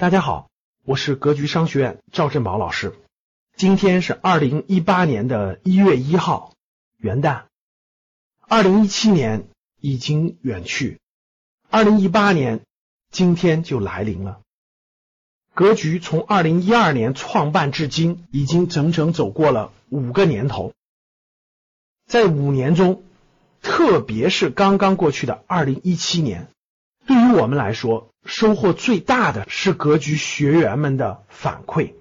大家好，我是格局商学院赵振宝老师。今天是二零一八年的一月一号，元旦。二零一七年已经远去，二零一八年今天就来临了。格局从二零一二年创办至今，已经整整走过了五个年头。在五年中，特别是刚刚过去的二零一七年，对于我们来说，收获最大的是格局学员们的反馈。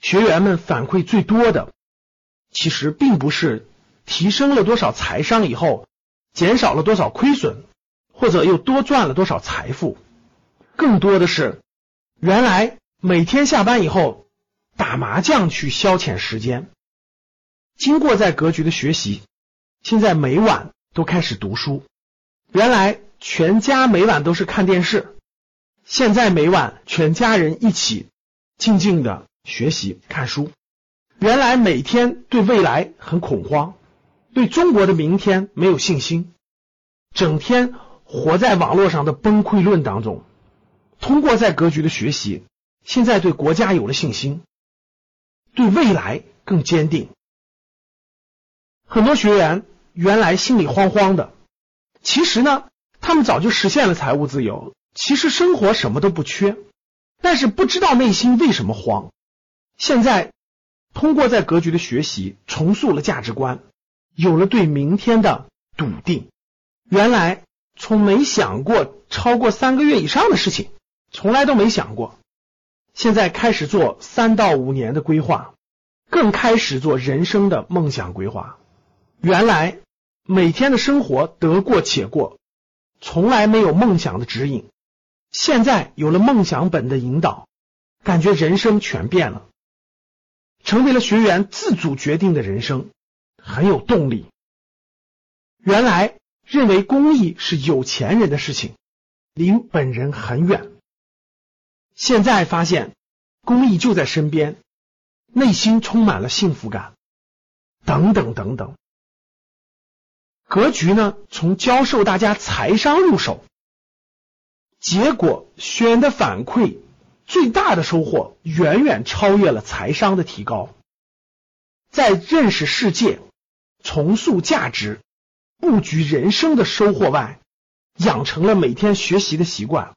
学员们反馈最多的，其实并不是提升了多少财商以后，减少了多少亏损，或者又多赚了多少财富，更多的是原来每天下班以后打麻将去消遣时间，经过在格局的学习，现在每晚。都开始读书。原来全家每晚都是看电视，现在每晚全家人一起静静的学习看书。原来每天对未来很恐慌，对中国的明天没有信心，整天活在网络上的崩溃论当中。通过在格局的学习，现在对国家有了信心，对未来更坚定。很多学员。原来心里慌慌的，其实呢，他们早就实现了财务自由，其实生活什么都不缺，但是不知道内心为什么慌。现在通过在格局的学习，重塑了价值观，有了对明天的笃定。原来从没想过超过三个月以上的事情，从来都没想过，现在开始做三到五年的规划，更开始做人生的梦想规划。原来。每天的生活得过且过，从来没有梦想的指引。现在有了梦想本的引导，感觉人生全变了，成为了学员自主决定的人生，很有动力。原来认为公益是有钱人的事情，离本人很远。现在发现公益就在身边，内心充满了幸福感。等等等等。格局呢？从教授大家财商入手，结果学员的反馈最大的收获远远超越了财商的提高。在认识世界、重塑价值、布局人生的收获外，养成了每天学习的习惯，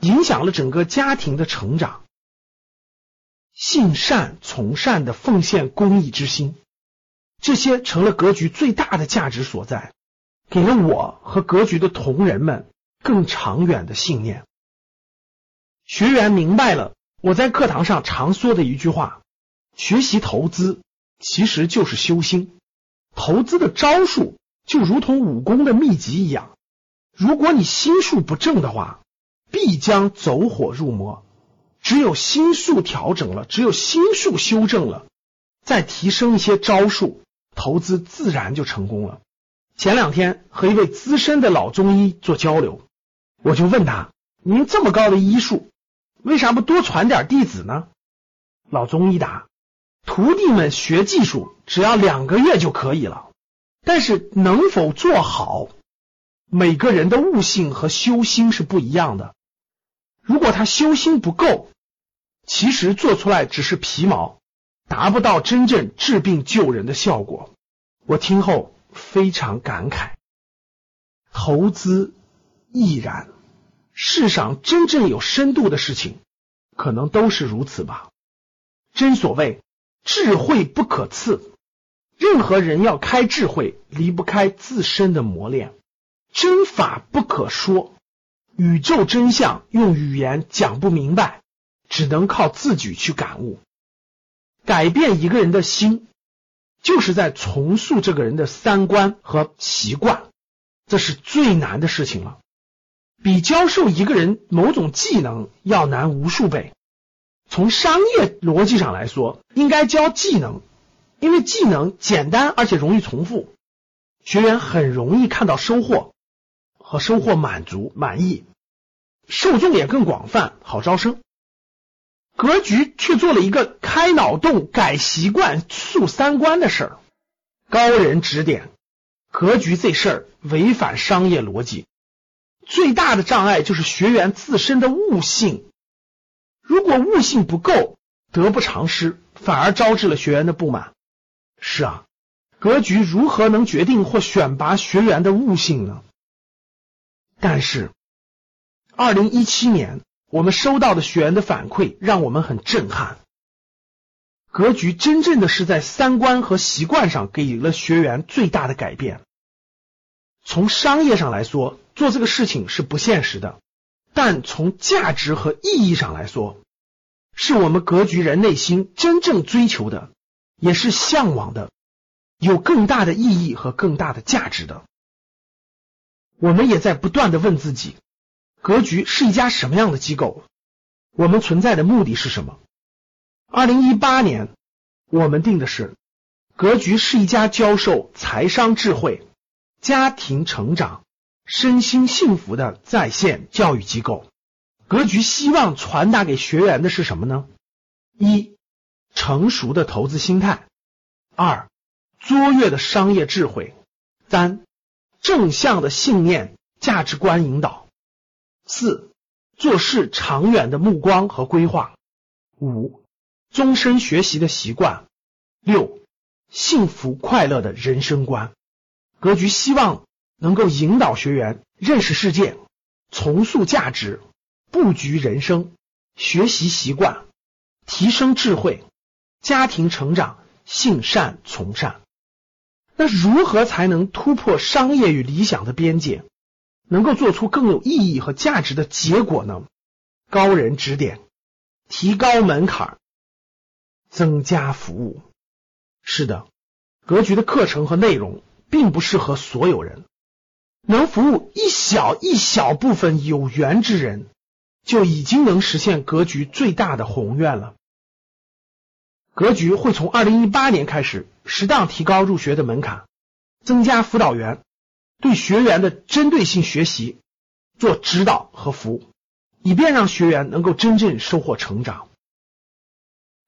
影响了整个家庭的成长。信善从善的奉献公益之心。这些成了格局最大的价值所在，给了我和格局的同仁们更长远的信念。学员明白了我在课堂上常说的一句话：学习投资其实就是修心。投资的招数就如同武功的秘籍一样，如果你心术不正的话，必将走火入魔。只有心术调整了，只有心术修正了，再提升一些招数。投资自然就成功了。前两天和一位资深的老中医做交流，我就问他：“您这么高的医术，为啥不多传点弟子呢？”老中医答：“徒弟们学技术只要两个月就可以了，但是能否做好，每个人的悟性和修心是不一样的。如果他修心不够，其实做出来只是皮毛。”达不到真正治病救人的效果，我听后非常感慨。投资亦然，世上真正有深度的事情，可能都是如此吧。真所谓智慧不可赐，任何人要开智慧，离不开自身的磨练。真法不可说，宇宙真相用语言讲不明白，只能靠自己去感悟。改变一个人的心，就是在重塑这个人的三观和习惯，这是最难的事情了，比教授一个人某种技能要难无数倍。从商业逻辑上来说，应该教技能，因为技能简单而且容易重复，学员很容易看到收获和收获满足满意，受众也更广泛，好招生。格局却做了一个开脑洞、改习惯、树三观的事儿，高人指点，格局这事儿违反商业逻辑。最大的障碍就是学员自身的悟性，如果悟性不够，得不偿失，反而招致了学员的不满。是啊，格局如何能决定或选拔学员的悟性呢？但是，二零一七年。我们收到的学员的反馈让我们很震撼。格局真正的是在三观和习惯上给了学员最大的改变。从商业上来说，做这个事情是不现实的；但从价值和意义上来说，是我们格局人内心真正追求的，也是向往的，有更大的意义和更大的价值的。我们也在不断的问自己。格局是一家什么样的机构？我们存在的目的是什么？二零一八年，我们定的是，格局是一家教授财商智慧、家庭成长、身心幸福的在线教育机构。格局希望传达给学员的是什么呢？一、成熟的投资心态；二、卓越的商业智慧；三、正向的信念、价值观引导。四、做事长远的目光和规划；五、终身学习的习惯；六、幸福快乐的人生观。格局希望能够引导学员认识世界、重塑价值、布局人生、学习习惯、提升智慧、家庭成长、性善从善。那如何才能突破商业与理想的边界？能够做出更有意义和价值的结果呢？高人指点，提高门槛，增加服务。是的，格局的课程和内容并不适合所有人，能服务一小一小部分有缘之人，就已经能实现格局最大的宏愿了。格局会从二零一八年开始，适当提高入学的门槛，增加辅导员。对学员的针对性学习做指导和服务，以便让学员能够真正收获成长。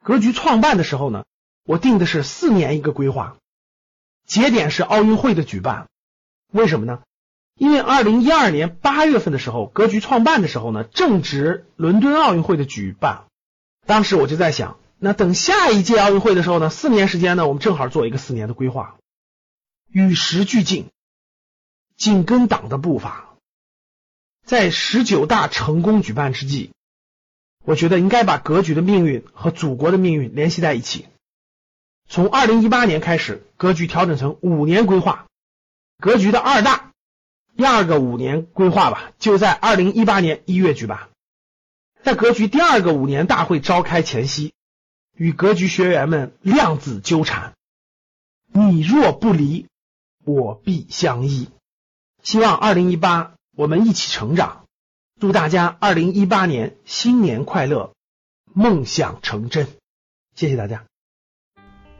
格局创办的时候呢，我定的是四年一个规划，节点是奥运会的举办。为什么呢？因为二零一二年八月份的时候，格局创办的时候呢，正值伦敦奥运会的举办。当时我就在想，那等下一届奥运会的时候呢，四年时间呢，我们正好做一个四年的规划，与时俱进。紧跟党的步伐，在十九大成功举办之际，我觉得应该把格局的命运和祖国的命运联系在一起。从二零一八年开始，格局调整成五年规划，格局的二大第二个五年规划吧，就在二零一八年一月举办。在格局第二个五年大会召开前夕，与格局学员们量子纠缠，你若不离，我必相依。希望二零一八我们一起成长，祝大家二零一八年新年快乐，梦想成真。谢谢大家。